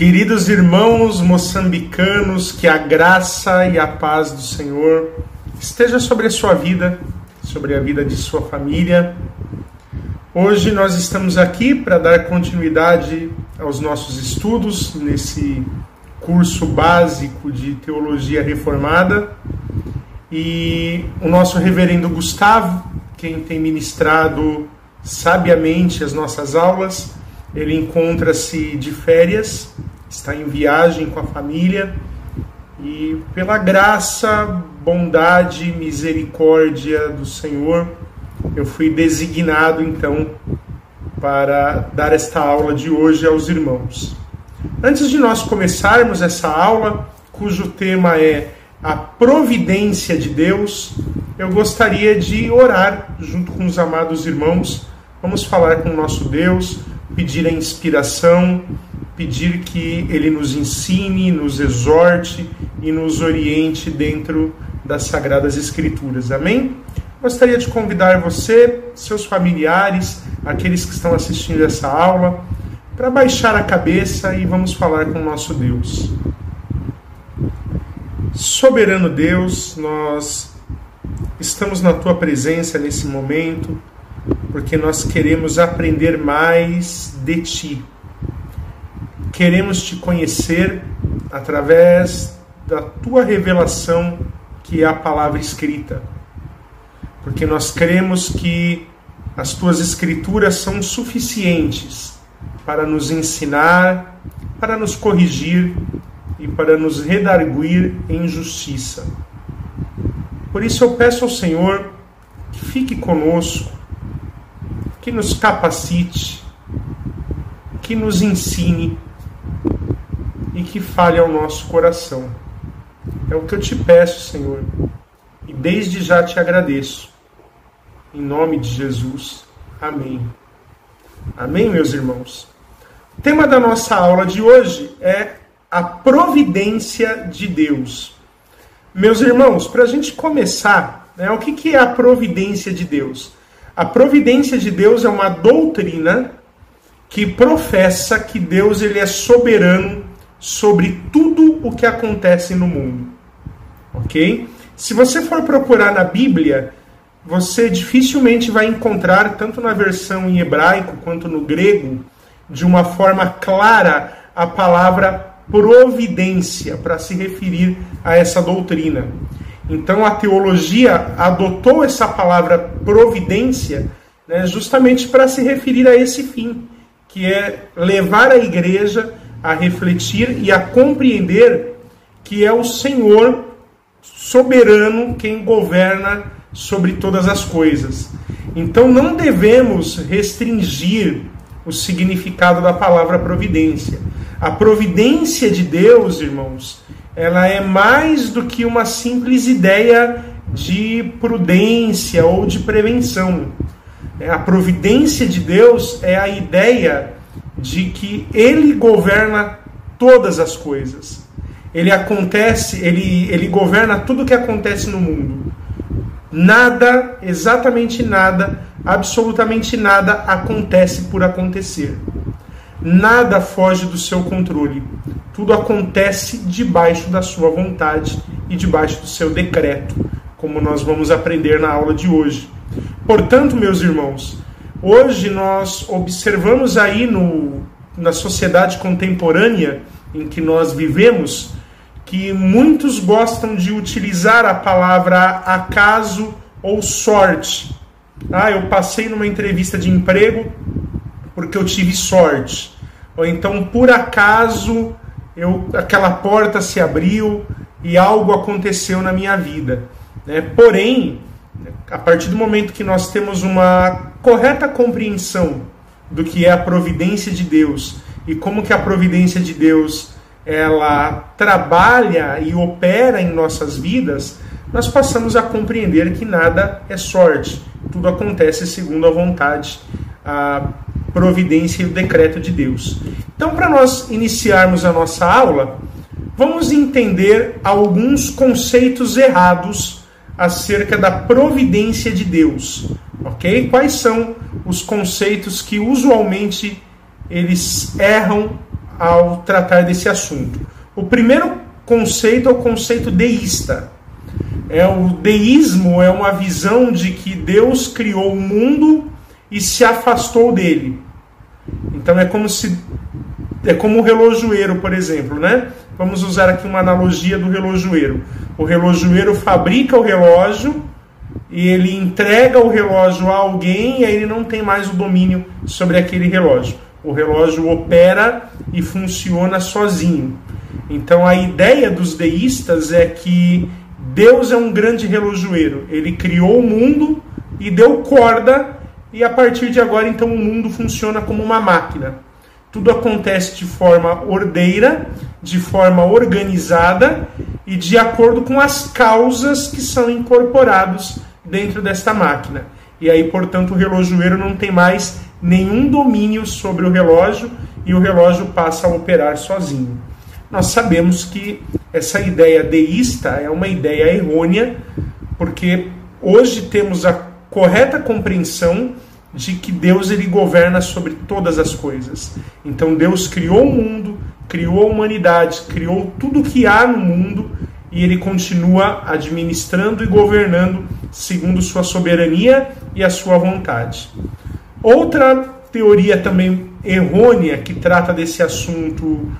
Queridos irmãos moçambicanos, que a graça e a paz do Senhor esteja sobre a sua vida, sobre a vida de sua família. Hoje nós estamos aqui para dar continuidade aos nossos estudos nesse curso básico de teologia reformada. E o nosso reverendo Gustavo, quem tem ministrado sabiamente as nossas aulas, ele encontra-se de férias, está em viagem com a família e, pela graça, bondade, misericórdia do Senhor, eu fui designado então para dar esta aula de hoje aos irmãos. Antes de nós começarmos essa aula, cujo tema é a providência de Deus, eu gostaria de orar junto com os amados irmãos. Vamos falar com o nosso Deus, pedir a inspiração, pedir que Ele nos ensine, nos exorte e nos oriente dentro das Sagradas Escrituras. Amém? Gostaria de convidar você, seus familiares, aqueles que estão assistindo essa aula, para baixar a cabeça e vamos falar com o nosso Deus. Soberano Deus, nós estamos na tua presença nesse momento porque nós queremos aprender mais de ti. Queremos te conhecer através da tua revelação, que é a palavra escrita. Porque nós cremos que as tuas escrituras são suficientes para nos ensinar, para nos corrigir e para nos redarguir em justiça. Por isso eu peço ao Senhor que fique conosco, que nos capacite, que nos ensine e que fale ao nosso coração. É o que eu te peço, Senhor, e desde já te agradeço. Em nome de Jesus. Amém. Amém, meus irmãos. O tema da nossa aula de hoje é a providência de Deus. Meus irmãos, para a gente começar, né, o que, que é a providência de Deus? A providência de Deus é uma doutrina que professa que Deus ele é soberano sobre tudo o que acontece no mundo. OK? Se você for procurar na Bíblia, você dificilmente vai encontrar tanto na versão em hebraico quanto no grego de uma forma clara a palavra providência para se referir a essa doutrina. Então a teologia adotou essa palavra providência né, justamente para se referir a esse fim, que é levar a igreja a refletir e a compreender que é o Senhor soberano quem governa sobre todas as coisas. Então não devemos restringir o significado da palavra providência. A providência de Deus, irmãos, ela é mais do que uma simples ideia de prudência ou de prevenção. A providência de Deus é a ideia de que Ele governa todas as coisas. Ele acontece, ele, ele governa tudo o que acontece no mundo. Nada, exatamente nada, absolutamente nada acontece por acontecer. Nada foge do seu controle. Tudo acontece debaixo da sua vontade e debaixo do seu decreto, como nós vamos aprender na aula de hoje. Portanto, meus irmãos, hoje nós observamos aí no, na sociedade contemporânea em que nós vivemos que muitos gostam de utilizar a palavra acaso ou sorte. Ah, eu passei numa entrevista de emprego porque eu tive sorte. Ou então, por acaso, eu, aquela porta se abriu e algo aconteceu na minha vida. Né? Porém, a partir do momento que nós temos uma correta compreensão do que é a providência de Deus e como que a providência de Deus ela trabalha e opera em nossas vidas, nós passamos a compreender que nada é sorte, tudo acontece segundo a vontade, a providência e o decreto de Deus. Então, para nós iniciarmos a nossa aula, vamos entender alguns conceitos errados acerca da providência de Deus, ok? Quais são os conceitos que usualmente eles erram ao tratar desse assunto. O primeiro conceito é o conceito deísta. É o deísmo é uma visão de que Deus criou o mundo e se afastou dele. Então é como se é como o relojoeiro, por exemplo, né? Vamos usar aqui uma analogia do relojoeiro. O relojoeiro fabrica o relógio e ele entrega o relógio a alguém e aí ele não tem mais o domínio sobre aquele relógio. O relógio opera e funciona sozinho. Então a ideia dos deístas é que Deus é um grande relojoeiro. Ele criou o mundo e deu corda e a partir de agora então o mundo funciona como uma máquina. Tudo acontece de forma ordeira, de forma organizada e de acordo com as causas que são incorporados dentro desta máquina. E aí, portanto, o relojoeiro não tem mais nenhum domínio sobre o relógio e o relógio passa a operar sozinho. Nós sabemos que essa ideia deísta é uma ideia errônea, porque hoje temos a correta compreensão de que Deus ele governa sobre todas as coisas. Então Deus criou o mundo, criou a humanidade, criou tudo que há no mundo e ele continua administrando e governando segundo sua soberania e a sua vontade. Outra teoria também errônea que trata desse assunto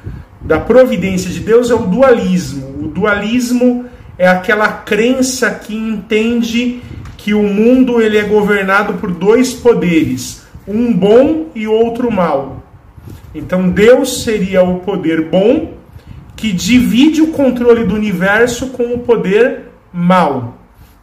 da providência de Deus é o dualismo. O dualismo é aquela crença que entende que o mundo ele é governado por dois poderes, um bom e outro mal. Então Deus seria o poder bom que divide o controle do universo com o poder mal.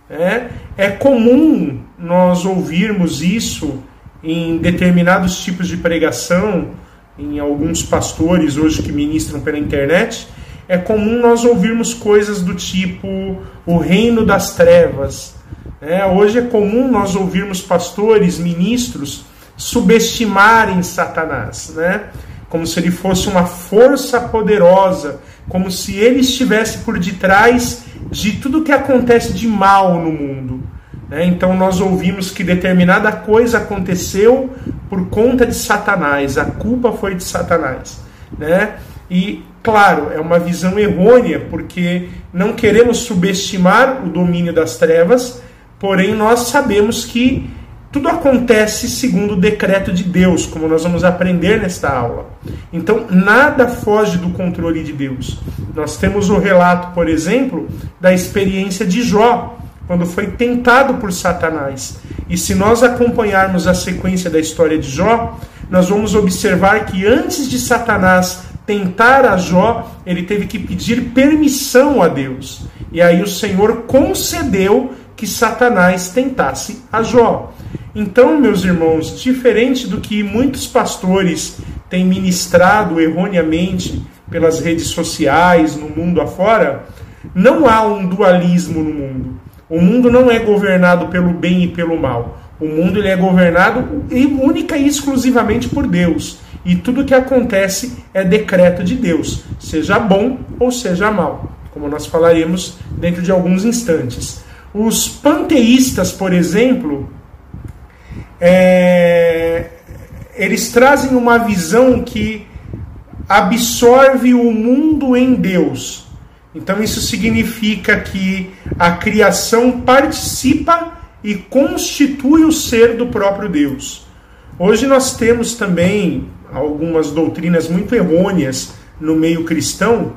É, é comum nós ouvirmos isso em determinados tipos de pregação, em alguns pastores hoje que ministram pela internet. É comum nós ouvirmos coisas do tipo o reino das trevas, é, hoje é comum nós ouvirmos pastores, ministros, subestimarem Satanás, né? como se ele fosse uma força poderosa, como se ele estivesse por detrás de tudo que acontece de mal no mundo. Né? Então nós ouvimos que determinada coisa aconteceu por conta de Satanás, a culpa foi de Satanás. Né? E, claro, é uma visão errônea, porque não queremos subestimar o domínio das trevas, Porém, nós sabemos que tudo acontece segundo o decreto de Deus, como nós vamos aprender nesta aula. Então, nada foge do controle de Deus. Nós temos o relato, por exemplo, da experiência de Jó, quando foi tentado por Satanás. E se nós acompanharmos a sequência da história de Jó, nós vamos observar que antes de Satanás tentar a Jó, ele teve que pedir permissão a Deus. E aí o Senhor concedeu que Satanás tentasse a Jó. Então, meus irmãos, diferente do que muitos pastores têm ministrado erroneamente pelas redes sociais, no mundo afora, não há um dualismo no mundo. O mundo não é governado pelo bem e pelo mal. O mundo ele é governado única e exclusivamente por Deus. E tudo que acontece é decreto de Deus, seja bom ou seja mal, como nós falaremos dentro de alguns instantes. Os panteístas, por exemplo, é, eles trazem uma visão que absorve o mundo em Deus. Então isso significa que a criação participa e constitui o ser do próprio Deus. Hoje nós temos também algumas doutrinas muito errôneas no meio cristão,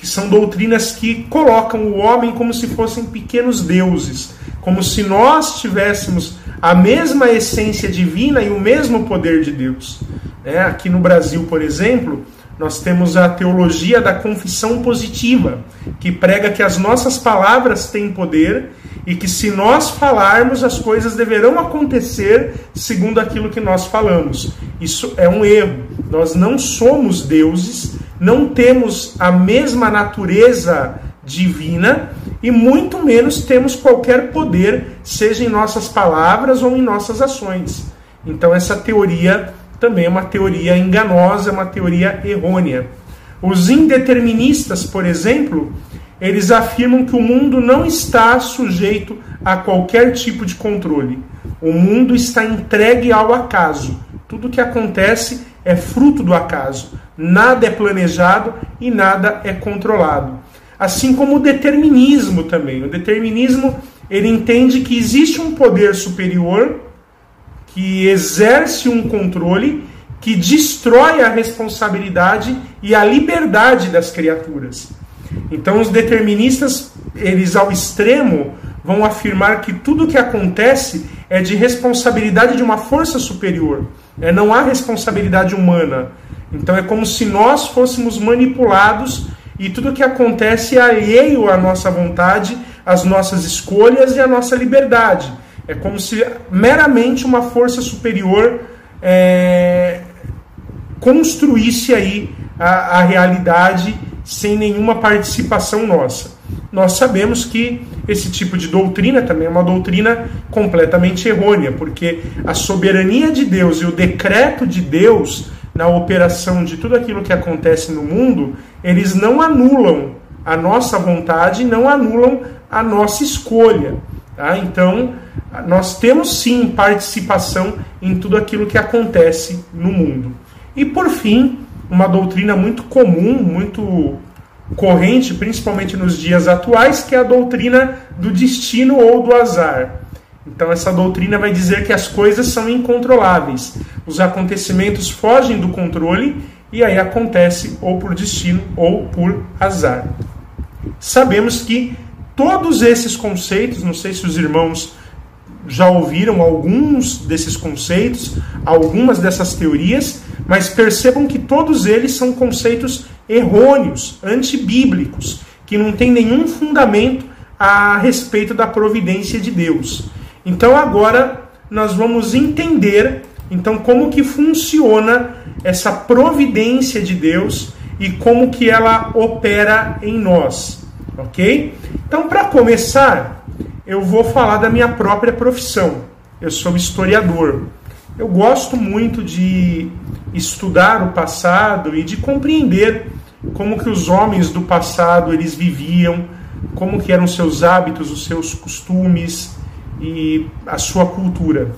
que são doutrinas que colocam o homem como se fossem pequenos deuses, como se nós tivéssemos a mesma essência divina e o mesmo poder de Deus. É, aqui no Brasil, por exemplo, nós temos a teologia da confissão positiva, que prega que as nossas palavras têm poder e que se nós falarmos, as coisas deverão acontecer segundo aquilo que nós falamos. Isso é um erro. Nós não somos deuses, não temos a mesma natureza divina e muito menos temos qualquer poder, seja em nossas palavras ou em nossas ações. Então, essa teoria também é uma teoria enganosa, é uma teoria errônea. Os indeterministas, por exemplo, eles afirmam que o mundo não está sujeito a qualquer tipo de controle. O mundo está entregue ao acaso. Tudo que acontece é fruto do acaso. nada é planejado e nada é controlado. Assim como o determinismo também. O determinismo ele entende que existe um poder superior que exerce um controle que destrói a responsabilidade e a liberdade das criaturas. Então os deterministas, eles ao extremo vão afirmar que tudo que acontece é de responsabilidade de uma força superior. É, não há responsabilidade humana. Então é como se nós fôssemos manipulados e tudo que acontece é alheio à nossa vontade, às nossas escolhas e à nossa liberdade. É como se meramente uma força superior é, construísse aí a, a realidade sem nenhuma participação nossa. Nós sabemos que esse tipo de doutrina também é uma doutrina completamente errônea, porque a soberania de Deus e o decreto de Deus na operação de tudo aquilo que acontece no mundo, eles não anulam a nossa vontade, não anulam a nossa escolha. Tá? Então, nós temos sim participação em tudo aquilo que acontece no mundo. E por fim, uma doutrina muito comum, muito corrente, principalmente nos dias atuais, que é a doutrina do destino ou do azar. Então, essa doutrina vai dizer que as coisas são incontroláveis, os acontecimentos fogem do controle e aí acontece ou por destino ou por azar. Sabemos que todos esses conceitos, não sei se os irmãos já ouviram alguns desses conceitos, algumas dessas teorias, mas percebam que todos eles são conceitos errôneos, antibíblicos, que não têm nenhum fundamento a respeito da providência de Deus. Então agora nós vamos entender então como que funciona essa providência de Deus e como que ela opera em nós, OK? Então para começar, eu vou falar da minha própria profissão. Eu sou historiador. Eu gosto muito de estudar o passado e de compreender como que os homens do passado eles viviam, como que eram seus hábitos, os seus costumes e a sua cultura.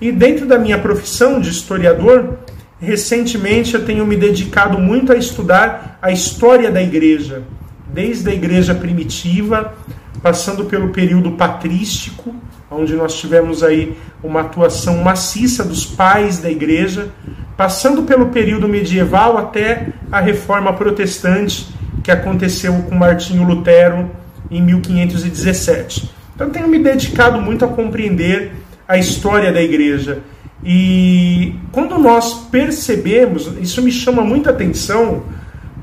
E dentro da minha profissão de historiador, recentemente eu tenho me dedicado muito a estudar a história da igreja, desde a igreja primitiva passando pelo período patrístico, onde nós tivemos aí uma atuação maciça dos pais da igreja, passando pelo período medieval até a reforma protestante que aconteceu com Martinho Lutero em 1517. Então tenho me dedicado muito a compreender a história da igreja. E quando nós percebemos, isso me chama muita atenção,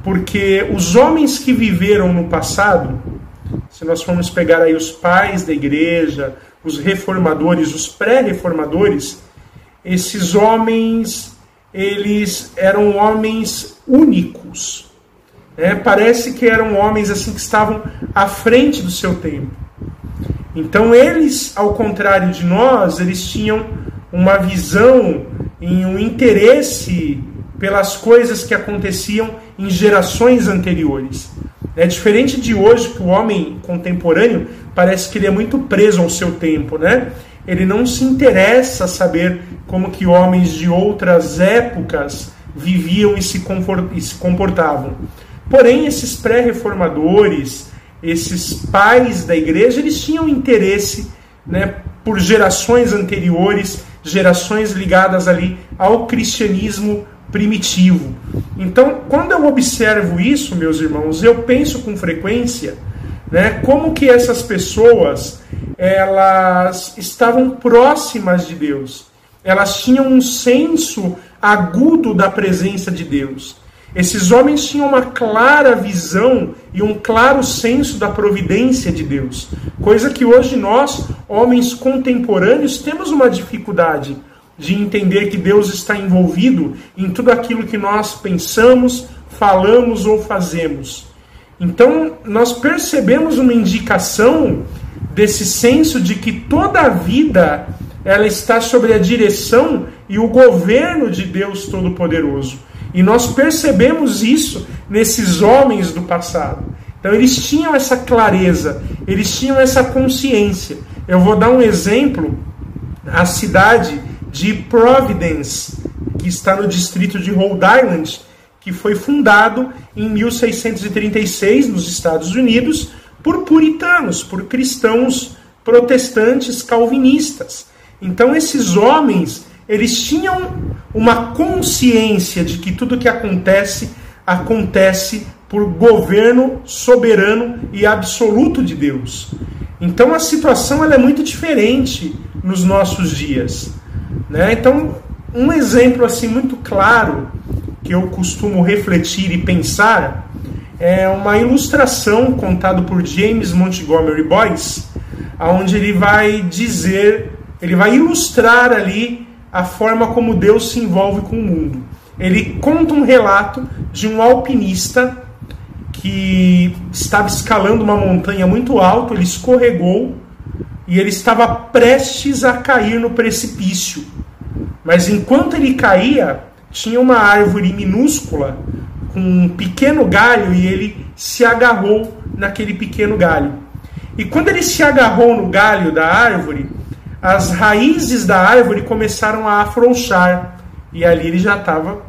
porque os homens que viveram no passado, se nós formos pegar aí os pais da igreja, os reformadores, os pré-reformadores, esses homens, eles eram homens únicos. Né? Parece que eram homens assim que estavam à frente do seu tempo. Então eles, ao contrário de nós, eles tinham uma visão e um interesse pelas coisas que aconteciam em gerações anteriores. É diferente de hoje, que o homem contemporâneo parece que ele é muito preso ao seu tempo, né? Ele não se interessa saber como que homens de outras épocas viviam e se, e se comportavam. Porém, esses pré-reformadores, esses pais da igreja, eles tinham interesse né, por gerações anteriores, gerações ligadas ali ao cristianismo primitivo. Então, quando eu observo isso, meus irmãos, eu penso com frequência, né, como que essas pessoas elas estavam próximas de Deus. Elas tinham um senso agudo da presença de Deus. Esses homens tinham uma clara visão e um claro senso da providência de Deus, coisa que hoje nós, homens contemporâneos, temos uma dificuldade de entender que Deus está envolvido em tudo aquilo que nós pensamos, falamos ou fazemos. Então, nós percebemos uma indicação desse senso de que toda a vida ela está sob a direção e o governo de Deus Todo-Poderoso. E nós percebemos isso nesses homens do passado. Então, eles tinham essa clareza, eles tinham essa consciência. Eu vou dar um exemplo. A cidade de Providence, que está no distrito de Rhode Island, que foi fundado em 1636 nos Estados Unidos por puritanos, por cristãos protestantes calvinistas. Então esses homens, eles tinham uma consciência de que tudo que acontece acontece por governo soberano e absoluto de Deus. Então a situação ela é muito diferente nos nossos dias. Né? Então, um exemplo assim muito claro que eu costumo refletir e pensar é uma ilustração contada por James Montgomery Boyce, onde ele vai dizer, ele vai ilustrar ali a forma como Deus se envolve com o mundo. Ele conta um relato de um alpinista que estava escalando uma montanha muito alta, ele escorregou e ele estava prestes a cair no precipício. Mas enquanto ele caía, tinha uma árvore minúscula com um pequeno galho e ele se agarrou naquele pequeno galho. E quando ele se agarrou no galho da árvore, as raízes da árvore começaram a afrouxar e ali ele já estava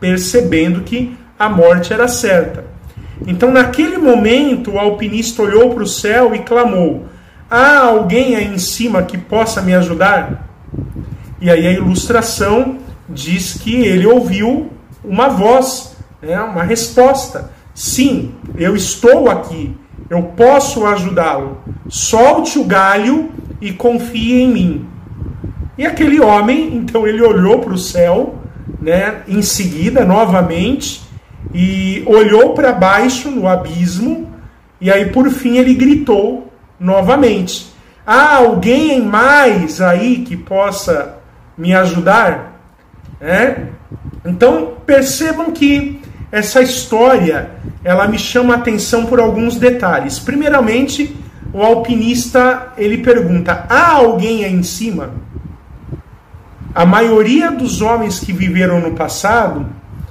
percebendo que a morte era certa. Então, naquele momento, o alpinista olhou para o céu e clamou: Há alguém aí em cima que possa me ajudar? E aí a ilustração diz que ele ouviu uma voz, né, uma resposta. Sim, eu estou aqui, eu posso ajudá-lo. Solte o galho e confie em mim. E aquele homem, então ele olhou para o céu, né, em seguida, novamente, e olhou para baixo no abismo, e aí por fim ele gritou novamente: Há alguém mais aí que possa me ajudar? É? Então percebam que essa história ela me chama a atenção por alguns detalhes. Primeiramente, o alpinista ele pergunta: há alguém aí em cima? A maioria dos homens que viveram no passado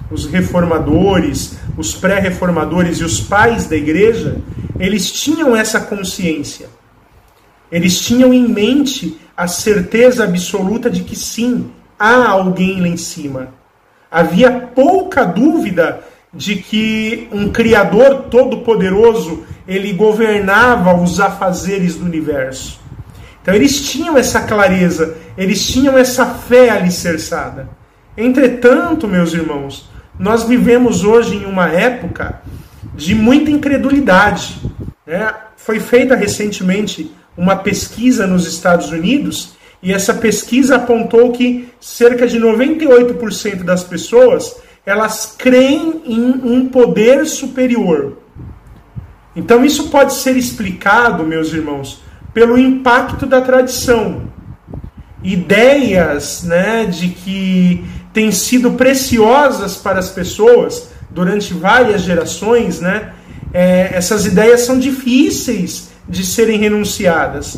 os reformadores, os pré-reformadores e os pais da igreja, eles tinham essa consciência. Eles tinham em mente a certeza absoluta de que sim, há alguém lá em cima. Havia pouca dúvida de que um criador todo-poderoso, ele governava os afazeres do universo. Então eles tinham essa clareza, eles tinham essa fé alicerçada. Entretanto, meus irmãos, nós vivemos hoje em uma época de muita incredulidade. Né? Foi feita recentemente uma pesquisa nos Estados Unidos e essa pesquisa apontou que cerca de 98% das pessoas elas creem em um poder superior. Então isso pode ser explicado, meus irmãos, pelo impacto da tradição. Ideias né, de que têm sido preciosas para as pessoas durante várias gerações, né? É, essas ideias são difíceis de serem renunciadas.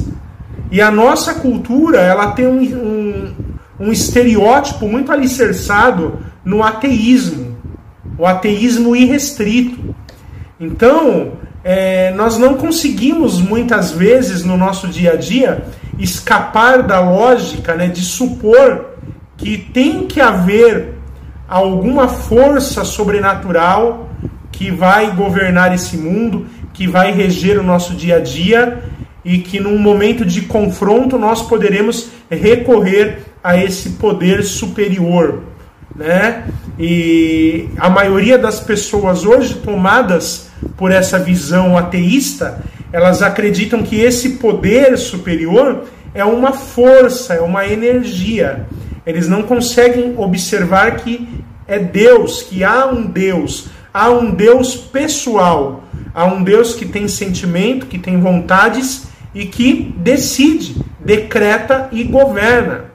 E a nossa cultura ela tem um, um, um estereótipo muito alicerçado no ateísmo, o ateísmo irrestrito. Então, é, nós não conseguimos muitas vezes no nosso dia a dia escapar da lógica né, de supor que tem que haver alguma força sobrenatural que vai governar esse mundo, que vai reger o nosso dia a dia e que num momento de confronto nós poderemos recorrer a esse poder superior, né? E a maioria das pessoas hoje tomadas por essa visão ateísta, elas acreditam que esse poder superior é uma força, é uma energia eles não conseguem observar que é Deus, que há um Deus, há um Deus pessoal, há um Deus que tem sentimento, que tem vontades e que decide, decreta e governa.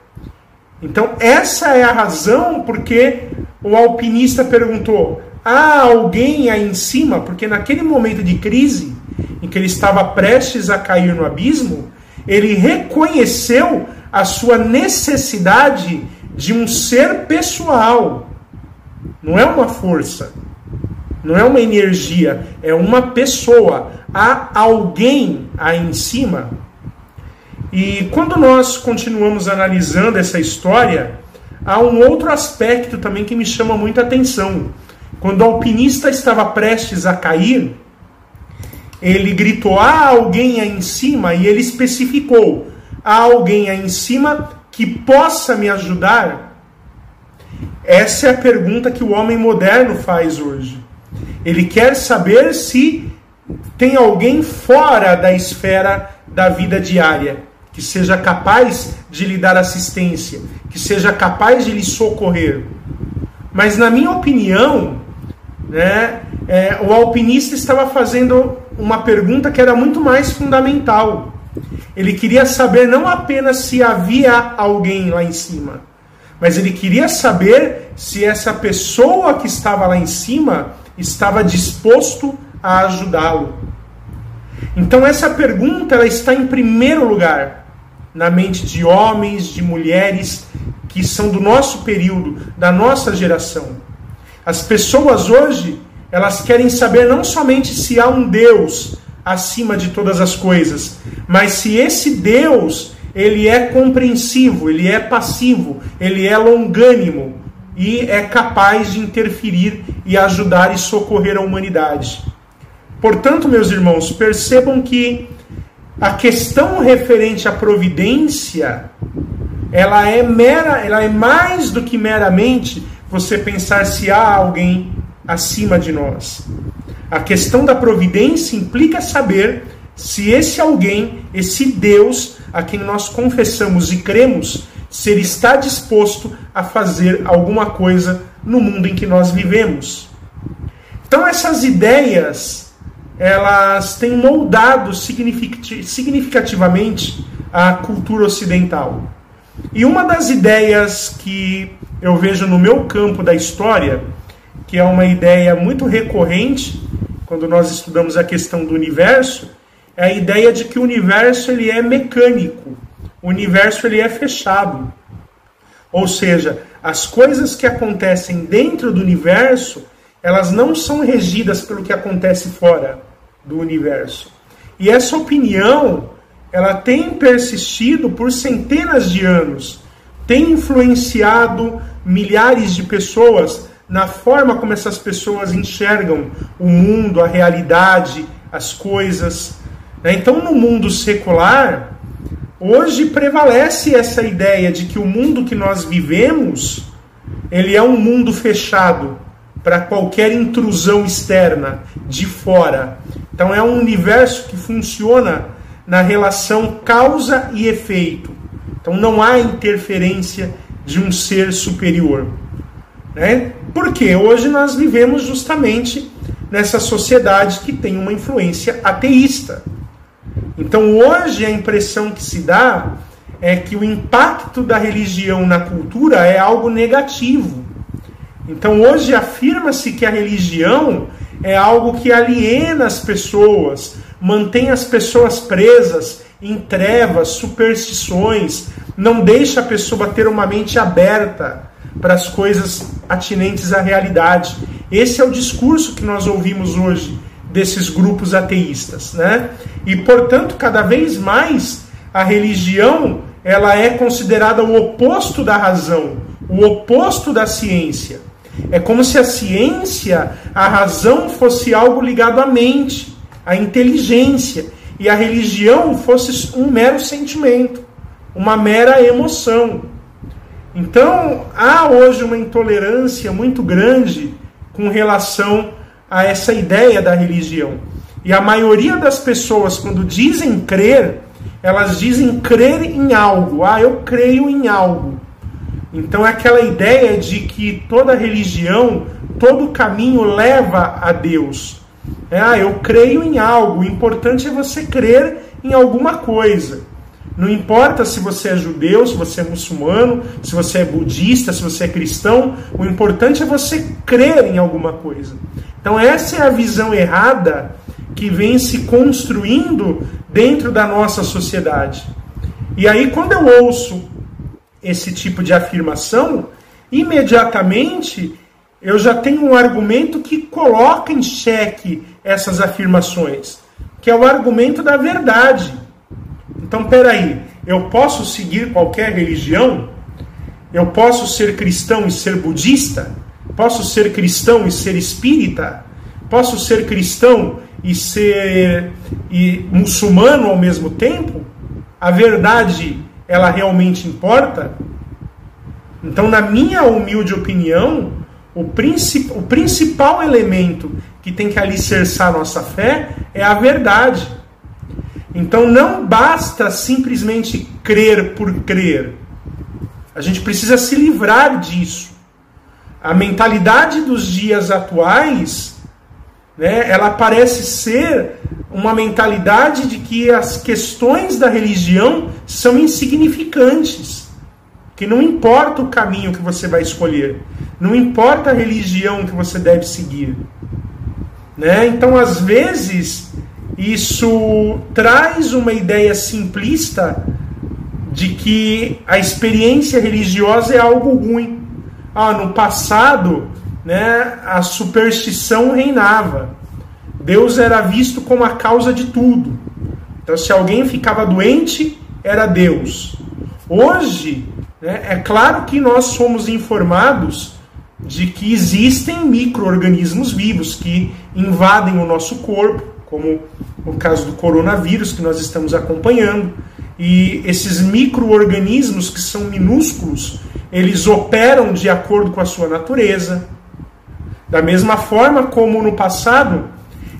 Então, essa é a razão porque o alpinista perguntou: há alguém aí em cima? Porque naquele momento de crise, em que ele estava prestes a cair no abismo, ele reconheceu a sua necessidade de um ser pessoal. Não é uma força, não é uma energia, é uma pessoa. Há alguém aí em cima. E quando nós continuamos analisando essa história, há um outro aspecto também que me chama muita atenção, quando o alpinista estava prestes a cair, ele gritou: há alguém aí em cima, e ele especificou: há alguém aí em cima que possa me ajudar? Essa é a pergunta que o homem moderno faz hoje. Ele quer saber se tem alguém fora da esfera da vida diária que seja capaz de lhe dar assistência, que seja capaz de lhe socorrer. Mas, na minha opinião, né, é, o alpinista estava fazendo uma pergunta que era muito mais fundamental. Ele queria saber não apenas se havia alguém lá em cima, mas ele queria saber se essa pessoa que estava lá em cima estava disposto a ajudá-lo. Então essa pergunta ela está em primeiro lugar na mente de homens, de mulheres que são do nosso período, da nossa geração. As pessoas hoje, elas querem saber não somente se há um Deus acima de todas as coisas, mas se esse Deus ele é compreensivo, ele é passivo, ele é longânimo e é capaz de interferir e ajudar e socorrer a humanidade. Portanto, meus irmãos, percebam que a questão referente à providência, ela é mera, ela é mais do que meramente você pensar se há alguém acima de nós. A questão da providência implica saber se esse alguém, esse Deus, a quem nós confessamos e cremos, se ele está disposto a fazer alguma coisa no mundo em que nós vivemos. Então essas ideias, elas têm moldado significativamente a cultura ocidental. E uma das ideias que eu vejo no meu campo da história, que é uma ideia muito recorrente quando nós estudamos a questão do universo, é a ideia de que o universo ele é mecânico, o universo ele é fechado. Ou seja, as coisas que acontecem dentro do universo, elas não são regidas pelo que acontece fora do universo. E essa opinião, ela tem persistido por centenas de anos, tem influenciado milhares de pessoas na forma como essas pessoas enxergam o mundo, a realidade, as coisas. Né? Então, no mundo secular, hoje prevalece essa ideia de que o mundo que nós vivemos, ele é um mundo fechado para qualquer intrusão externa, de fora. Então é um universo que funciona na relação causa e efeito. Então não há interferência de um ser superior. Né? Porque hoje nós vivemos justamente nessa sociedade que tem uma influência ateísta. Então hoje a impressão que se dá é que o impacto da religião na cultura é algo negativo. Então hoje afirma-se que a religião é algo que aliena as pessoas, mantém as pessoas presas em trevas, superstições, não deixa a pessoa ter uma mente aberta para as coisas atinentes à realidade. Esse é o discurso que nós ouvimos hoje desses grupos ateístas, né? E portanto, cada vez mais a religião ela é considerada o oposto da razão, o oposto da ciência. É como se a ciência, a razão fosse algo ligado à mente, à inteligência, e a religião fosse um mero sentimento, uma mera emoção. Então, há hoje uma intolerância muito grande com relação a essa ideia da religião. E a maioria das pessoas, quando dizem crer, elas dizem crer em algo. Ah, eu creio em algo. Então é aquela ideia de que toda religião, todo caminho leva a Deus. É, ah, eu creio em algo. O importante é você crer em alguma coisa. Não importa se você é judeu, se você é muçulmano, se você é budista, se você é cristão, o importante é você crer em alguma coisa. Então, essa é a visão errada que vem se construindo dentro da nossa sociedade. E aí, quando eu ouço esse tipo de afirmação, imediatamente eu já tenho um argumento que coloca em xeque essas afirmações, que é o argumento da verdade. Então, peraí, eu posso seguir qualquer religião? Eu posso ser cristão e ser budista? Posso ser cristão e ser espírita? Posso ser cristão e ser e muçulmano ao mesmo tempo? A verdade, ela realmente importa? Então, na minha humilde opinião, o, princip, o principal elemento que tem que alicerçar nossa fé é a verdade. Então, não basta simplesmente crer por crer. A gente precisa se livrar disso. A mentalidade dos dias atuais, né, ela parece ser uma mentalidade de que as questões da religião são insignificantes. Que não importa o caminho que você vai escolher, não importa a religião que você deve seguir. Né? Então, às vezes, isso traz uma ideia simplista de que a experiência religiosa é algo ruim. Ah, no passado, né, a superstição reinava. Deus era visto como a causa de tudo. Então, se alguém ficava doente, era Deus. Hoje, né, é claro que nós somos informados de que existem micro-organismos vivos que invadem o nosso corpo, como o caso do coronavírus que nós estamos acompanhando. E esses micro-organismos, que são minúsculos, eles operam de acordo com a sua natureza. Da mesma forma como no passado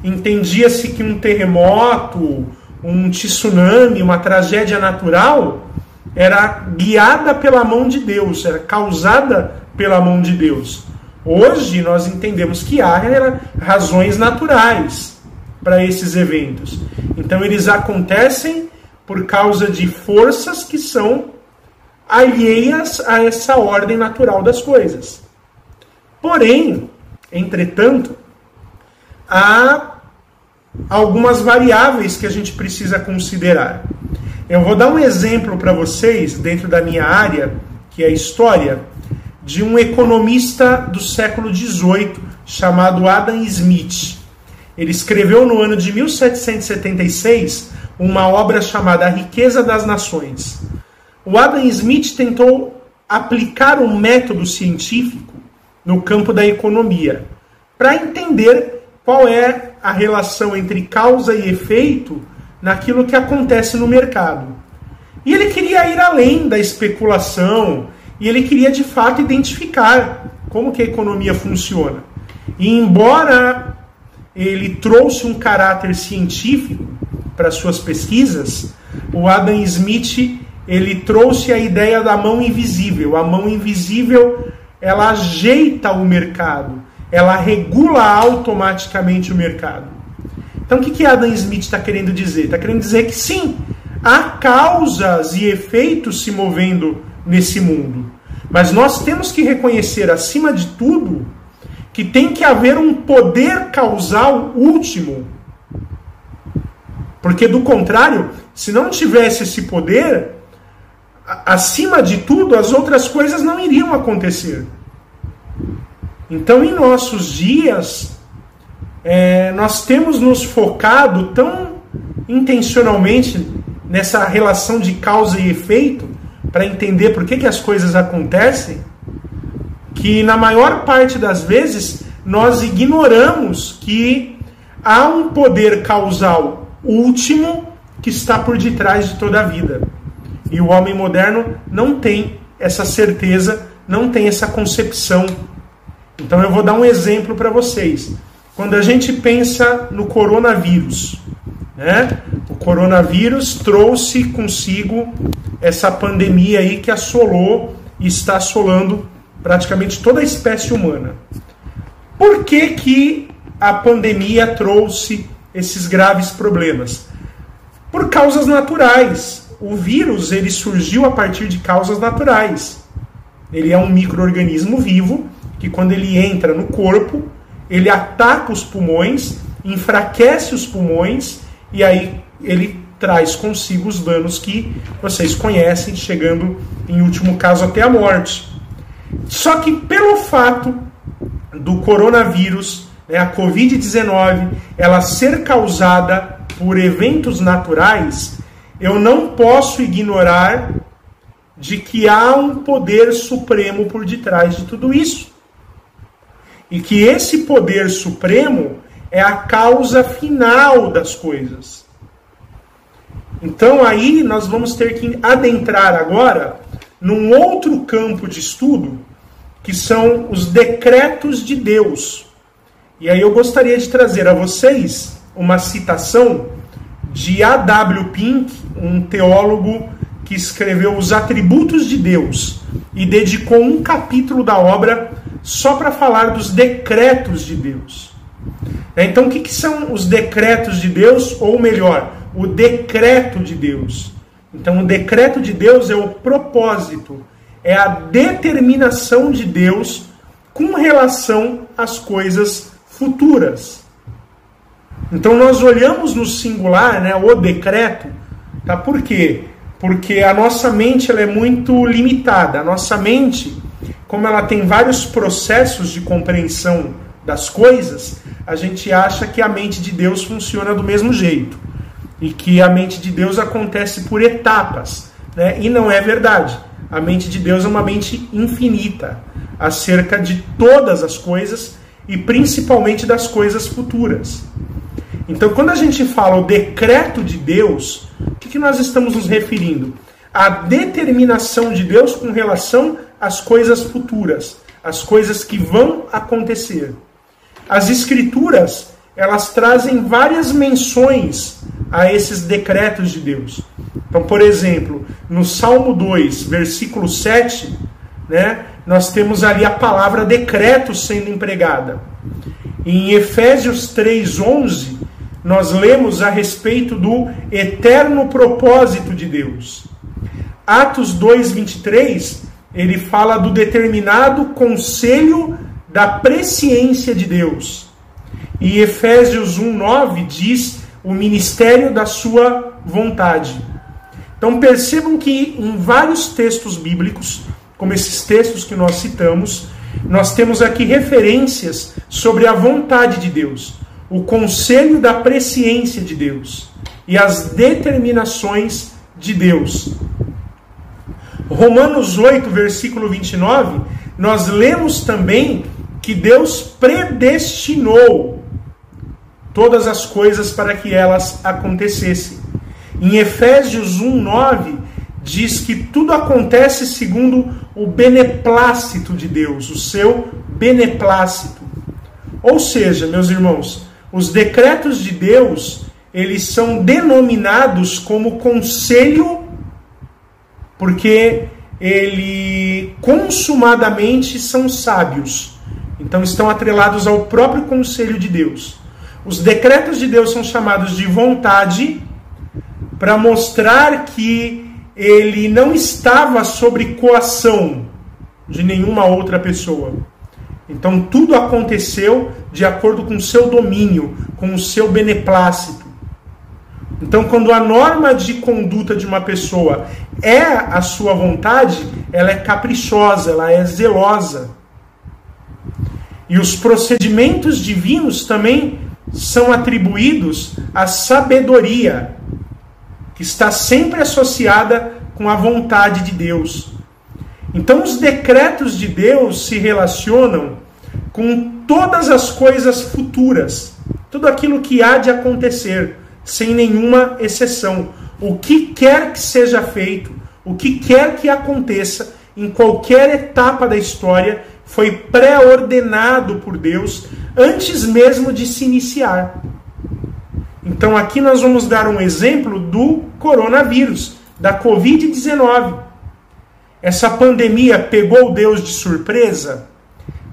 entendia-se que um terremoto, um tsunami, uma tragédia natural era guiada pela mão de Deus, era causada pela mão de Deus. Hoje nós entendemos que há razões naturais para esses eventos. Então eles acontecem por causa de forças que são alheias a essa ordem natural das coisas. Porém, entretanto, há algumas variáveis que a gente precisa considerar. Eu vou dar um exemplo para vocês, dentro da minha área, que é história, de um economista do século XVIII chamado Adam Smith. Ele escreveu no ano de 1776 uma obra chamada A Riqueza das Nações. O Adam Smith tentou aplicar um método científico no campo da economia para entender qual é a relação entre causa e efeito naquilo que acontece no mercado. E ele queria ir além da especulação, e ele queria de fato identificar como que a economia funciona. E embora ele trouxe um caráter científico para suas pesquisas, o Adam Smith ele trouxe a ideia da mão invisível. A mão invisível ela ajeita o mercado, ela regula automaticamente o mercado. Então o que, que Adam Smith está querendo dizer? Está querendo dizer que sim, há causas e efeitos se movendo nesse mundo. Mas nós temos que reconhecer, acima de tudo, que tem que haver um poder causal último. Porque, do contrário, se não tivesse esse poder, acima de tudo, as outras coisas não iriam acontecer. Então, em nossos dias, é, nós temos nos focado tão intencionalmente nessa relação de causa e efeito para entender por que, que as coisas acontecem, que na maior parte das vezes nós ignoramos que há um poder causal último que está por detrás de toda a vida. E o homem moderno não tem essa certeza, não tem essa concepção. Então eu vou dar um exemplo para vocês. Quando a gente pensa no coronavírus, né? O coronavírus trouxe consigo essa pandemia aí que assolou e está assolando praticamente toda a espécie humana. Por que, que a pandemia trouxe esses graves problemas? Por causas naturais. O vírus ele surgiu a partir de causas naturais. Ele é um microorganismo vivo que quando ele entra no corpo, ele ataca os pulmões, enfraquece os pulmões e aí ele traz consigo os danos que vocês conhecem, chegando em último caso até a morte. Só que pelo fato do coronavírus, né, a Covid-19, ela ser causada por eventos naturais, eu não posso ignorar de que há um poder supremo por detrás de tudo isso. e que esse poder supremo é a causa final das coisas. Então aí nós vamos ter que adentrar agora num outro campo de estudo, que são os decretos de Deus. E aí eu gostaria de trazer a vocês uma citação de A.W. Pink, um teólogo que escreveu Os Atributos de Deus e dedicou um capítulo da obra só para falar dos decretos de Deus. Então, o que, que são os decretos de Deus? Ou melhor, o decreto de Deus. Então, o decreto de Deus é o propósito, é a determinação de Deus com relação às coisas futuras. Então, nós olhamos no singular, né, o decreto, tá? Por quê? Porque a nossa mente ela é muito limitada. A nossa mente, como ela tem vários processos de compreensão das coisas, a gente acha que a mente de Deus funciona do mesmo jeito e que a mente de Deus acontece por etapas, né? E não é verdade. A mente de Deus é uma mente infinita acerca de todas as coisas e principalmente das coisas futuras. Então, quando a gente fala o decreto de Deus, o que, que nós estamos nos referindo? A determinação de Deus com relação às coisas futuras, às coisas que vão acontecer. As Escrituras, elas trazem várias menções a esses decretos de Deus. Então, por exemplo, no Salmo 2, versículo 7, né, nós temos ali a palavra decreto sendo empregada. Em Efésios 3:11, nós lemos a respeito do eterno propósito de Deus. Atos 2:23, ele fala do determinado conselho da presciência de Deus. E Efésios 1:9 diz o ministério da sua vontade. Então percebam que em vários textos bíblicos, como esses textos que nós citamos, nós temos aqui referências sobre a vontade de Deus, o conselho da presciência de Deus e as determinações de Deus. Romanos 8, versículo 29, nós lemos também que Deus predestinou todas as coisas para que elas acontecessem. Em Efésios 1:9 diz que tudo acontece segundo o beneplácito de Deus, o seu beneplácito. Ou seja, meus irmãos, os decretos de Deus, eles são denominados como conselho porque ele consumadamente são sábios. Então estão atrelados ao próprio conselho de Deus. Os decretos de Deus são chamados de vontade para mostrar que ele não estava sob coação de nenhuma outra pessoa. Então tudo aconteceu de acordo com o seu domínio, com o seu beneplácito. Então, quando a norma de conduta de uma pessoa é a sua vontade, ela é caprichosa, ela é zelosa. E os procedimentos divinos também são atribuídos à sabedoria, que está sempre associada com a vontade de Deus. Então, os decretos de Deus se relacionam com todas as coisas futuras, tudo aquilo que há de acontecer, sem nenhuma exceção. O que quer que seja feito, o que quer que aconteça, em qualquer etapa da história, foi pré-ordenado por Deus antes mesmo de se iniciar. Então aqui nós vamos dar um exemplo do coronavírus, da Covid-19. Essa pandemia pegou Deus de surpresa?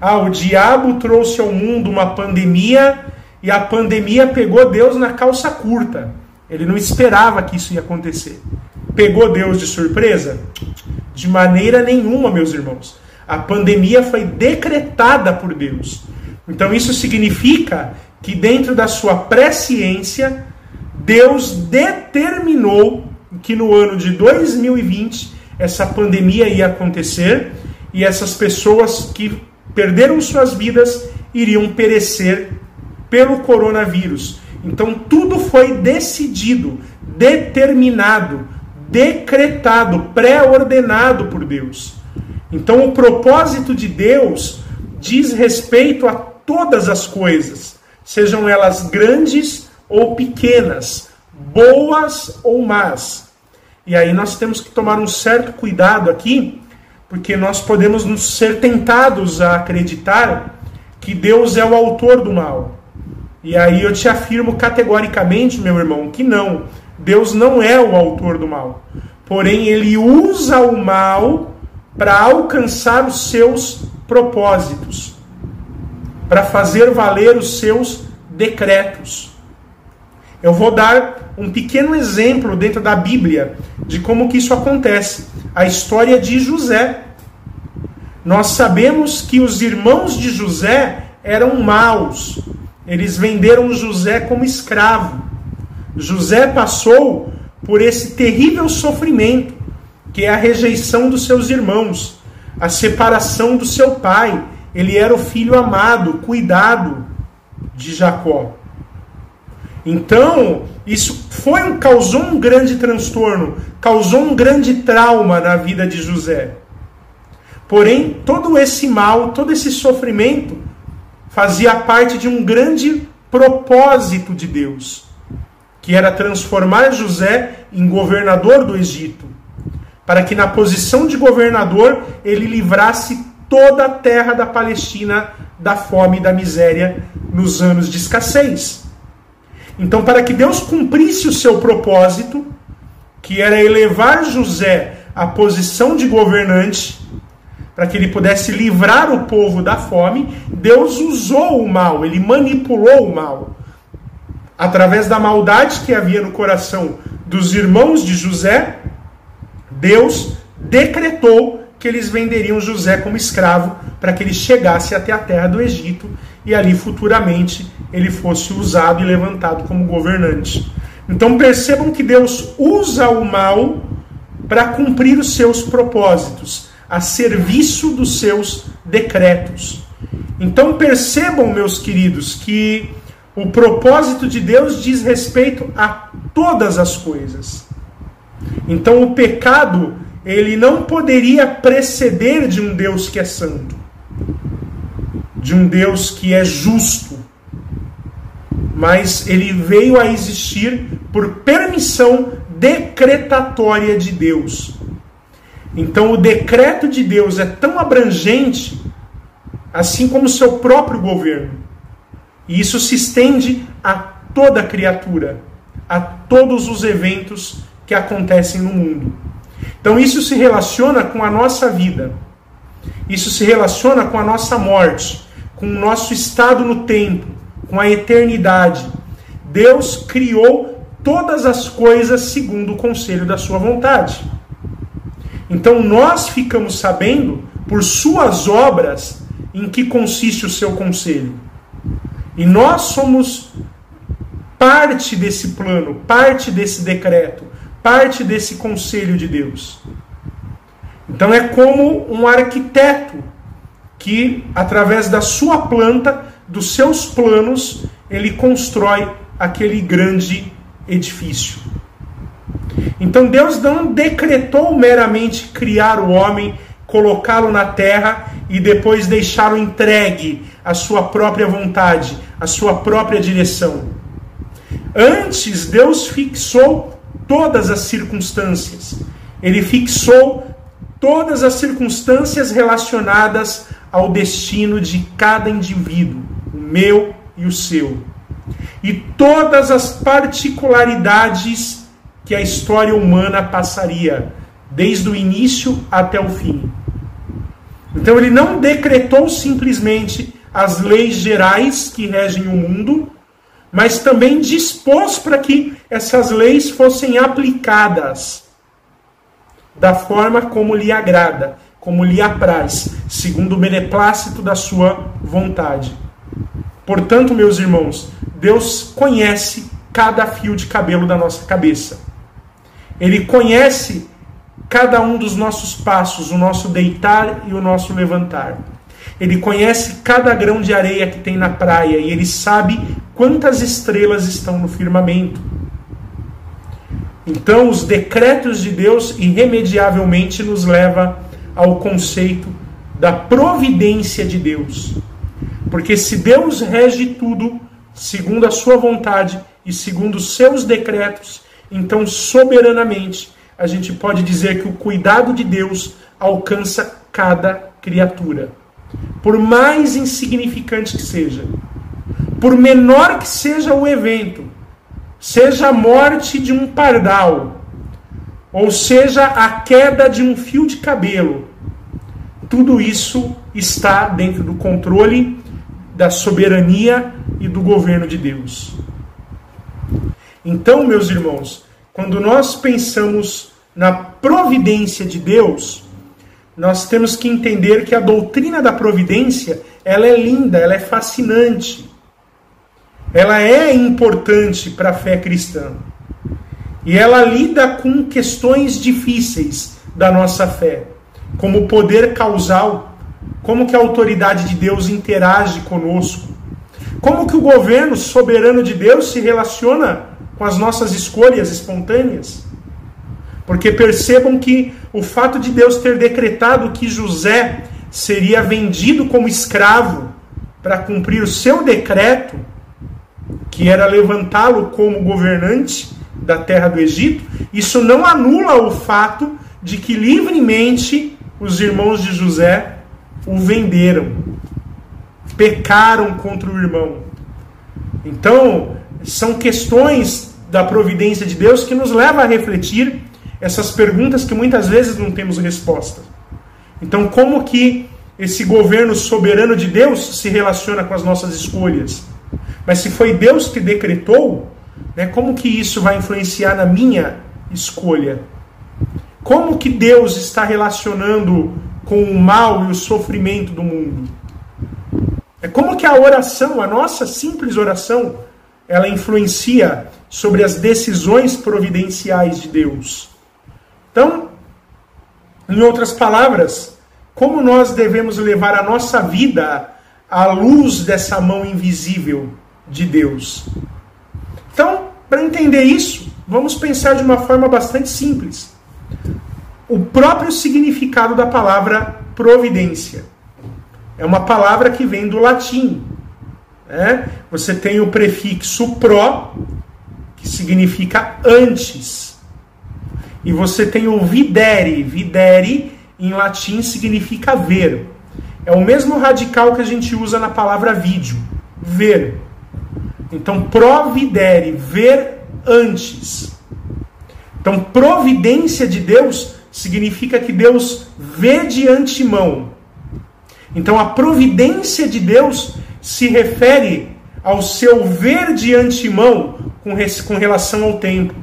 Ah, o diabo trouxe ao mundo uma pandemia e a pandemia pegou Deus na calça curta. Ele não esperava que isso ia acontecer. Pegou Deus de surpresa? De maneira nenhuma, meus irmãos. A pandemia foi decretada por Deus. Então isso significa que dentro da sua presciência, Deus determinou que no ano de 2020 essa pandemia ia acontecer e essas pessoas que perderam suas vidas iriam perecer pelo coronavírus. Então tudo foi decidido, determinado, decretado, pré-ordenado por Deus. Então o propósito de Deus diz respeito a todas as coisas, sejam elas grandes ou pequenas, boas ou más. E aí nós temos que tomar um certo cuidado aqui, porque nós podemos nos ser tentados a acreditar que Deus é o autor do mal. E aí eu te afirmo categoricamente, meu irmão, que não. Deus não é o autor do mal. Porém, ele usa o mal para alcançar os seus propósitos, para fazer valer os seus decretos. Eu vou dar um pequeno exemplo dentro da Bíblia de como que isso acontece. A história de José. Nós sabemos que os irmãos de José eram maus. Eles venderam José como escravo. José passou por esse terrível sofrimento, que é a rejeição dos seus irmãos, a separação do seu pai. Ele era o filho amado, cuidado de Jacó. Então, isso foi um, causou um grande transtorno, causou um grande trauma na vida de José. Porém, todo esse mal, todo esse sofrimento fazia parte de um grande propósito de Deus, que era transformar José em governador do Egito, para que na posição de governador ele livrasse toda a terra da Palestina da fome e da miséria nos anos de escassez. Então, para que Deus cumprisse o seu propósito, que era elevar José à posição de governante, para que ele pudesse livrar o povo da fome, Deus usou o mal, ele manipulou o mal. Através da maldade que havia no coração dos irmãos de José, Deus decretou que eles venderiam José como escravo para que ele chegasse até a terra do Egito e ali futuramente ele fosse usado e levantado como governante. Então percebam que Deus usa o mal para cumprir os seus propósitos a serviço dos seus decretos. Então percebam, meus queridos, que o propósito de Deus diz respeito a todas as coisas. Então o pecado, ele não poderia preceder de um Deus que é santo, de um Deus que é justo. Mas ele veio a existir por permissão decretatória de Deus. Então o decreto de Deus é tão abrangente, assim como o seu próprio governo. E isso se estende a toda criatura, a todos os eventos que acontecem no mundo. Então isso se relaciona com a nossa vida. Isso se relaciona com a nossa morte, com o nosso estado no tempo, com a eternidade. Deus criou todas as coisas segundo o conselho da sua vontade. Então nós ficamos sabendo, por suas obras, em que consiste o seu conselho. E nós somos parte desse plano, parte desse decreto, parte desse conselho de Deus. Então é como um arquiteto que, através da sua planta, dos seus planos, ele constrói aquele grande edifício. Então Deus não decretou meramente criar o homem, colocá-lo na terra e depois deixá-lo entregue à sua própria vontade, à sua própria direção. Antes, Deus fixou todas as circunstâncias. Ele fixou todas as circunstâncias relacionadas ao destino de cada indivíduo, o meu e o seu. E todas as particularidades que a história humana passaria, desde o início até o fim. Então ele não decretou simplesmente as leis gerais que regem o mundo, mas também dispôs para que essas leis fossem aplicadas da forma como lhe agrada, como lhe apraz, segundo o beneplácito da sua vontade. Portanto, meus irmãos, Deus conhece cada fio de cabelo da nossa cabeça. Ele conhece cada um dos nossos passos, o nosso deitar e o nosso levantar. Ele conhece cada grão de areia que tem na praia e ele sabe quantas estrelas estão no firmamento. Então, os decretos de Deus irremediavelmente nos leva ao conceito da providência de Deus. Porque se Deus rege tudo segundo a sua vontade e segundo os seus decretos, então soberanamente a gente pode dizer que o cuidado de Deus alcança cada criatura. Por mais insignificante que seja, por menor que seja o evento, seja a morte de um pardal, ou seja a queda de um fio de cabelo, tudo isso está dentro do controle da soberania e do governo de Deus. Então, meus irmãos, quando nós pensamos na providência de Deus, nós temos que entender que a doutrina da providência, ela é linda, ela é fascinante. Ela é importante para a fé cristã. E ela lida com questões difíceis da nossa fé, como o poder causal, como que a autoridade de Deus interage conosco, como que o governo soberano de Deus se relaciona com as nossas escolhas espontâneas. Porque percebam que o fato de Deus ter decretado que José seria vendido como escravo para cumprir o seu decreto, que era levantá-lo como governante da terra do Egito, isso não anula o fato de que livremente os irmãos de José o venderam, pecaram contra o irmão. Então, são questões da providência de Deus que nos levam a refletir essas perguntas que muitas vezes não temos resposta. Então, como que esse governo soberano de Deus se relaciona com as nossas escolhas? Mas se foi Deus que decretou, né, como que isso vai influenciar na minha escolha? Como que Deus está relacionando com o mal e o sofrimento do mundo? É como que a oração, a nossa simples oração, ela influencia sobre as decisões providenciais de Deus. Então, em outras palavras, como nós devemos levar a nossa vida à luz dessa mão invisível de Deus? Então, para entender isso, vamos pensar de uma forma bastante simples. O próprio significado da palavra providência. É uma palavra que vem do latim. Né? Você tem o prefixo pro, que significa antes. E você tem o videre. Videre, em latim, significa ver. É o mesmo radical que a gente usa na palavra vídeo. Ver. Então, providere, ver antes. Então, providência de Deus significa que Deus vê de antemão. Então, a providência de Deus se refere ao seu ver de antemão com, com relação ao tempo.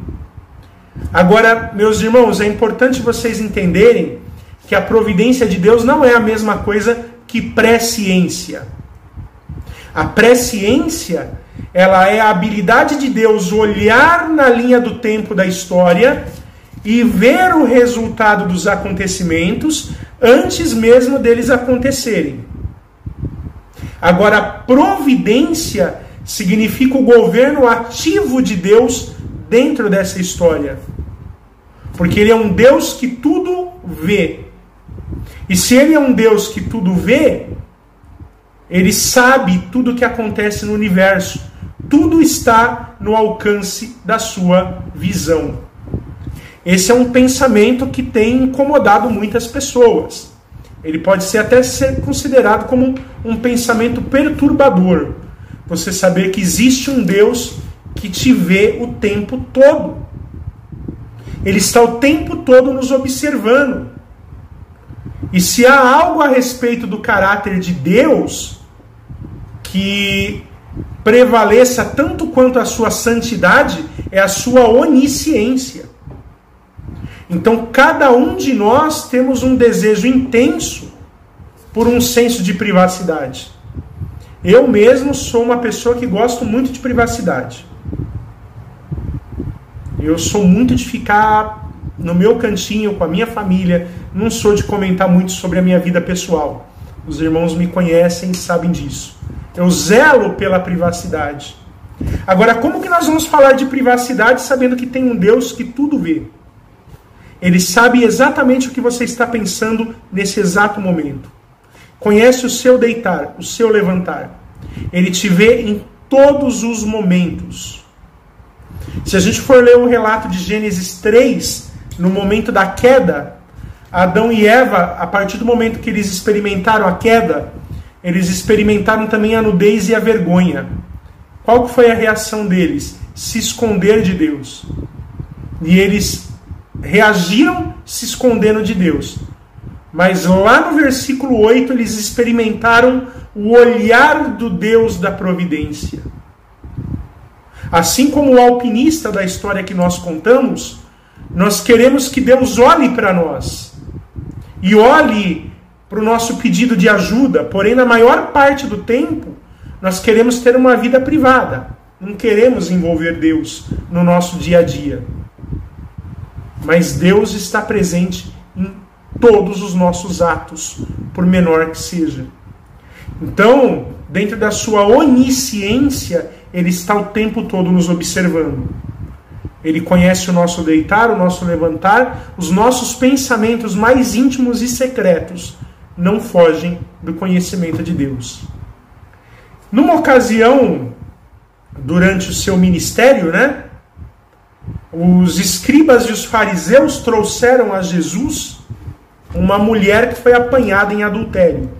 Agora, meus irmãos, é importante vocês entenderem que a providência de Deus não é a mesma coisa que presciência. A presciência, ela é a habilidade de Deus olhar na linha do tempo da história e ver o resultado dos acontecimentos antes mesmo deles acontecerem. Agora, providência significa o governo ativo de Deus dentro dessa história. Porque ele é um Deus que tudo vê. E se ele é um Deus que tudo vê, ele sabe tudo o que acontece no universo. Tudo está no alcance da sua visão. Esse é um pensamento que tem incomodado muitas pessoas. Ele pode ser até ser considerado como um pensamento perturbador. Você saber que existe um Deus que te vê o tempo todo. Ele está o tempo todo nos observando. E se há algo a respeito do caráter de Deus que prevaleça tanto quanto a sua santidade, é a sua onisciência. Então, cada um de nós temos um desejo intenso por um senso de privacidade. Eu mesmo sou uma pessoa que gosto muito de privacidade. Eu sou muito de ficar no meu cantinho com a minha família, não sou de comentar muito sobre a minha vida pessoal. Os irmãos me conhecem e sabem disso. Eu zelo pela privacidade. Agora, como que nós vamos falar de privacidade sabendo que tem um Deus que tudo vê? Ele sabe exatamente o que você está pensando nesse exato momento. conhece o seu deitar, o seu levantar. Ele te vê em todos os momentos. Se a gente for ler o relato de Gênesis 3, no momento da queda, Adão e Eva, a partir do momento que eles experimentaram a queda, eles experimentaram também a nudez e a vergonha. Qual foi a reação deles? Se esconder de Deus. E eles reagiram se escondendo de Deus. Mas lá no versículo 8 eles experimentaram o olhar do Deus da providência. Assim como o alpinista da história que nós contamos, nós queremos que Deus olhe para nós e olhe para o nosso pedido de ajuda, porém, na maior parte do tempo, nós queremos ter uma vida privada, não queremos envolver Deus no nosso dia a dia. Mas Deus está presente em todos os nossos atos, por menor que seja. Então, dentro da sua onisciência, ele está o tempo todo nos observando. Ele conhece o nosso deitar, o nosso levantar, os nossos pensamentos mais íntimos e secretos não fogem do conhecimento de Deus. Numa ocasião, durante o seu ministério, né? Os escribas e os fariseus trouxeram a Jesus uma mulher que foi apanhada em adultério.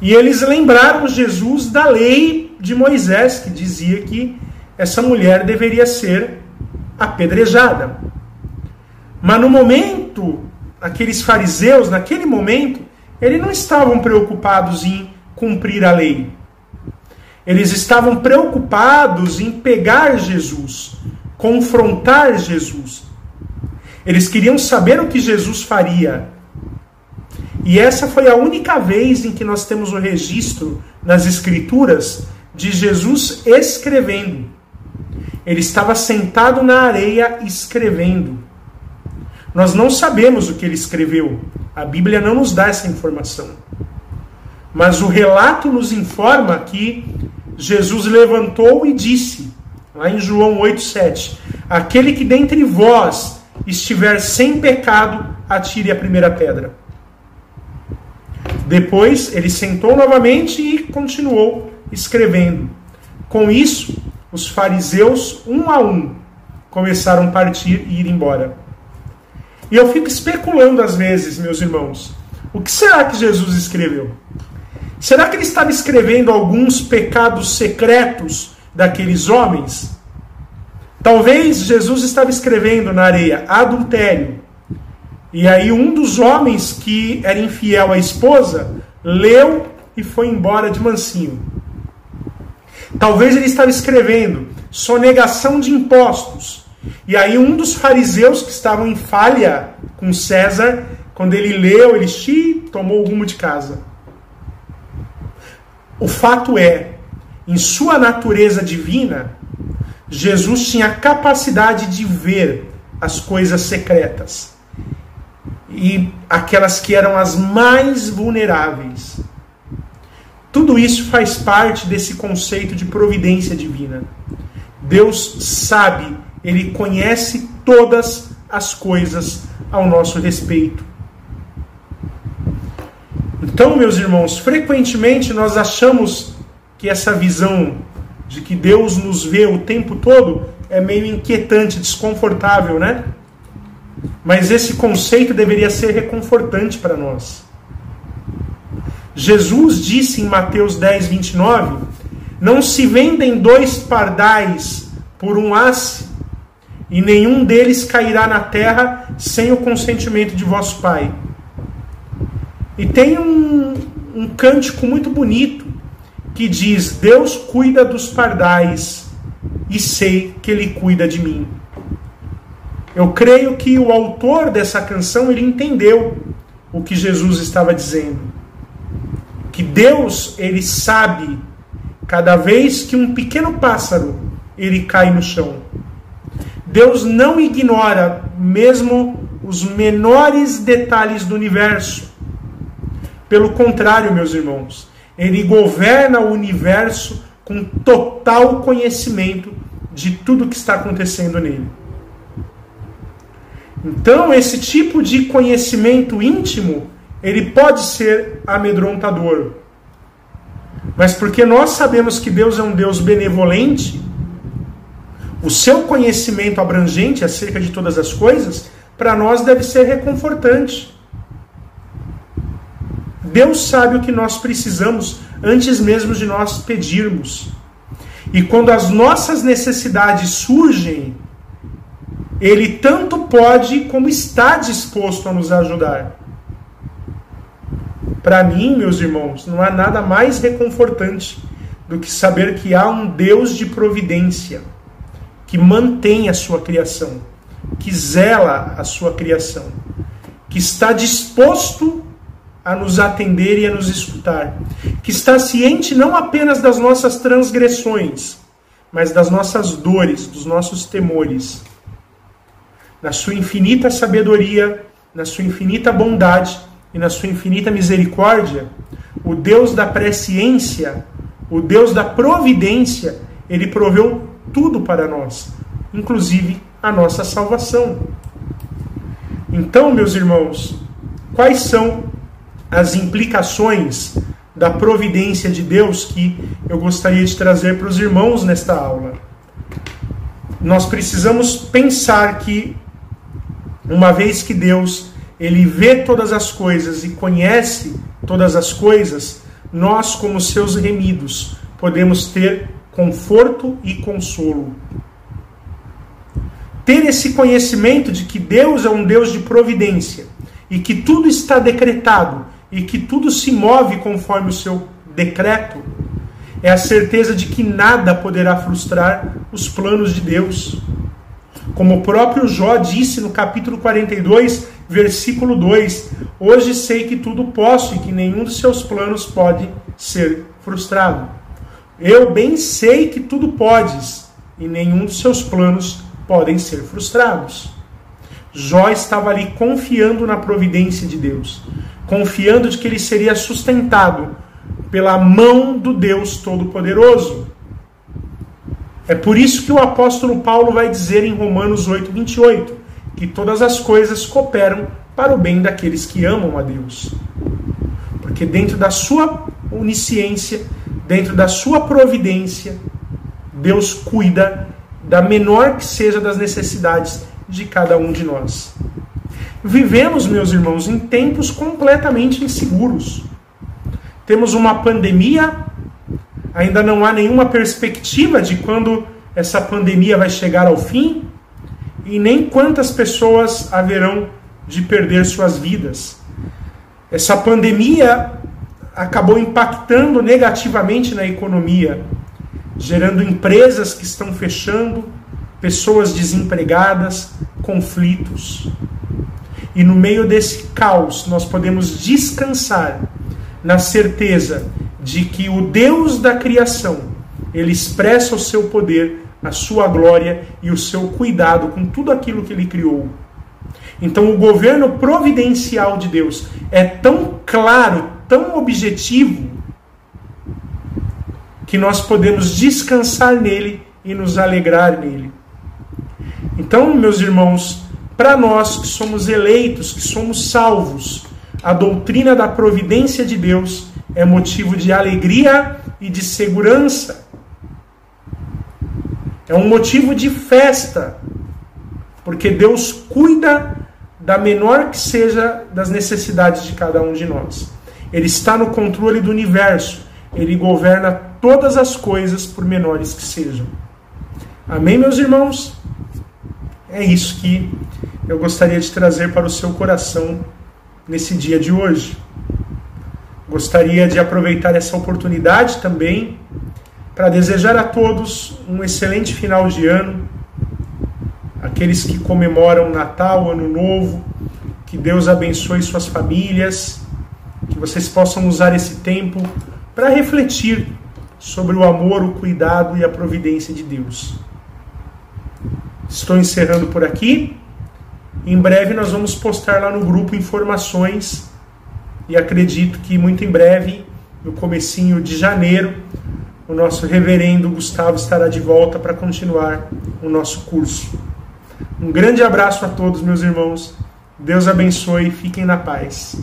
E eles lembraram Jesus da lei de Moisés, que dizia que essa mulher deveria ser apedrejada. Mas no momento, aqueles fariseus, naquele momento, eles não estavam preocupados em cumprir a lei. Eles estavam preocupados em pegar Jesus, confrontar Jesus. Eles queriam saber o que Jesus faria. E essa foi a única vez em que nós temos o registro nas Escrituras de Jesus escrevendo. Ele estava sentado na areia escrevendo. Nós não sabemos o que ele escreveu. A Bíblia não nos dá essa informação. Mas o relato nos informa que Jesus levantou e disse, lá em João 8,7: Aquele que dentre vós estiver sem pecado, atire a primeira pedra. Depois ele sentou novamente e continuou escrevendo. Com isso, os fariseus, um a um, começaram a partir e ir embora. E eu fico especulando às vezes, meus irmãos, o que será que Jesus escreveu? Será que ele estava escrevendo alguns pecados secretos daqueles homens? Talvez Jesus estava escrevendo na areia adultério, e aí um dos homens que era infiel à esposa leu e foi embora de mansinho. Talvez ele estava escrevendo sonegação de impostos. E aí um dos fariseus que estavam em falha com César, quando ele leu, ele xi, tomou o rumo de casa. O fato é, em sua natureza divina, Jesus tinha a capacidade de ver as coisas secretas e aquelas que eram as mais vulneráveis. Tudo isso faz parte desse conceito de providência divina. Deus sabe, ele conhece todas as coisas ao nosso respeito. Então, meus irmãos, frequentemente nós achamos que essa visão de que Deus nos vê o tempo todo é meio inquietante, desconfortável, né? Mas esse conceito deveria ser reconfortante para nós. Jesus disse em Mateus 10, 29: Não se vendem dois pardais por um asse, e nenhum deles cairá na terra sem o consentimento de vosso Pai. E tem um, um cântico muito bonito que diz: Deus cuida dos pardais e sei que Ele cuida de mim. Eu creio que o autor dessa canção ele entendeu o que Jesus estava dizendo. Que Deus, ele sabe cada vez que um pequeno pássaro ele cai no chão. Deus não ignora mesmo os menores detalhes do universo. Pelo contrário, meus irmãos, ele governa o universo com total conhecimento de tudo que está acontecendo nele. Então, esse tipo de conhecimento íntimo, ele pode ser amedrontador. Mas porque nós sabemos que Deus é um Deus benevolente, o seu conhecimento abrangente acerca de todas as coisas, para nós deve ser reconfortante. Deus sabe o que nós precisamos antes mesmo de nós pedirmos. E quando as nossas necessidades surgem, Ele tanto pode como está disposto a nos ajudar. Para mim, meus irmãos, não há nada mais reconfortante do que saber que há um Deus de providência que mantém a sua criação, que zela a sua criação, que está disposto a nos atender e a nos escutar, que está ciente não apenas das nossas transgressões, mas das nossas dores, dos nossos temores. Na sua infinita sabedoria, na sua infinita bondade e na sua infinita misericórdia, o Deus da presciência, o Deus da providência, ele proveu tudo para nós, inclusive a nossa salvação. Então, meus irmãos, quais são as implicações da providência de Deus que eu gostaria de trazer para os irmãos nesta aula. Nós precisamos pensar que uma vez que Deus ele vê todas as coisas e conhece todas as coisas, nós como seus remidos podemos ter conforto e consolo. Ter esse conhecimento de que Deus é um Deus de providência e que tudo está decretado e que tudo se move conforme o seu decreto, é a certeza de que nada poderá frustrar os planos de Deus. Como o próprio Jó disse no capítulo 42, versículo 2: Hoje sei que tudo posso e que nenhum dos seus planos pode ser frustrado. Eu bem sei que tudo podes e nenhum dos seus planos podem ser frustrados. Jó estava ali confiando na providência de Deus confiando de que ele seria sustentado pela mão do Deus Todo-Poderoso. É por isso que o apóstolo Paulo vai dizer em Romanos 8, 28, que todas as coisas cooperam para o bem daqueles que amam a Deus. Porque dentro da sua onisciência, dentro da sua providência, Deus cuida da menor que seja das necessidades de cada um de nós. Vivemos, meus irmãos, em tempos completamente inseguros. Temos uma pandemia, ainda não há nenhuma perspectiva de quando essa pandemia vai chegar ao fim e nem quantas pessoas haverão de perder suas vidas. Essa pandemia acabou impactando negativamente na economia, gerando empresas que estão fechando, pessoas desempregadas, conflitos. E no meio desse caos, nós podemos descansar na certeza de que o Deus da criação, ele expressa o seu poder, a sua glória e o seu cuidado com tudo aquilo que ele criou. Então, o governo providencial de Deus é tão claro, tão objetivo, que nós podemos descansar nele e nos alegrar nele. Então, meus irmãos, para nós que somos eleitos, que somos salvos, a doutrina da providência de Deus é motivo de alegria e de segurança. É um motivo de festa, porque Deus cuida da menor que seja das necessidades de cada um de nós. Ele está no controle do universo. Ele governa todas as coisas, por menores que sejam. Amém, meus irmãos? É isso que eu gostaria de trazer para o seu coração nesse dia de hoje. Gostaria de aproveitar essa oportunidade também para desejar a todos um excelente final de ano, aqueles que comemoram Natal, Ano Novo, que Deus abençoe suas famílias, que vocês possam usar esse tempo para refletir sobre o amor, o cuidado e a providência de Deus. Estou encerrando por aqui. Em breve nós vamos postar lá no grupo informações e acredito que muito em breve, no comecinho de janeiro, o nosso reverendo Gustavo estará de volta para continuar o nosso curso. Um grande abraço a todos, meus irmãos. Deus abençoe e fiquem na paz.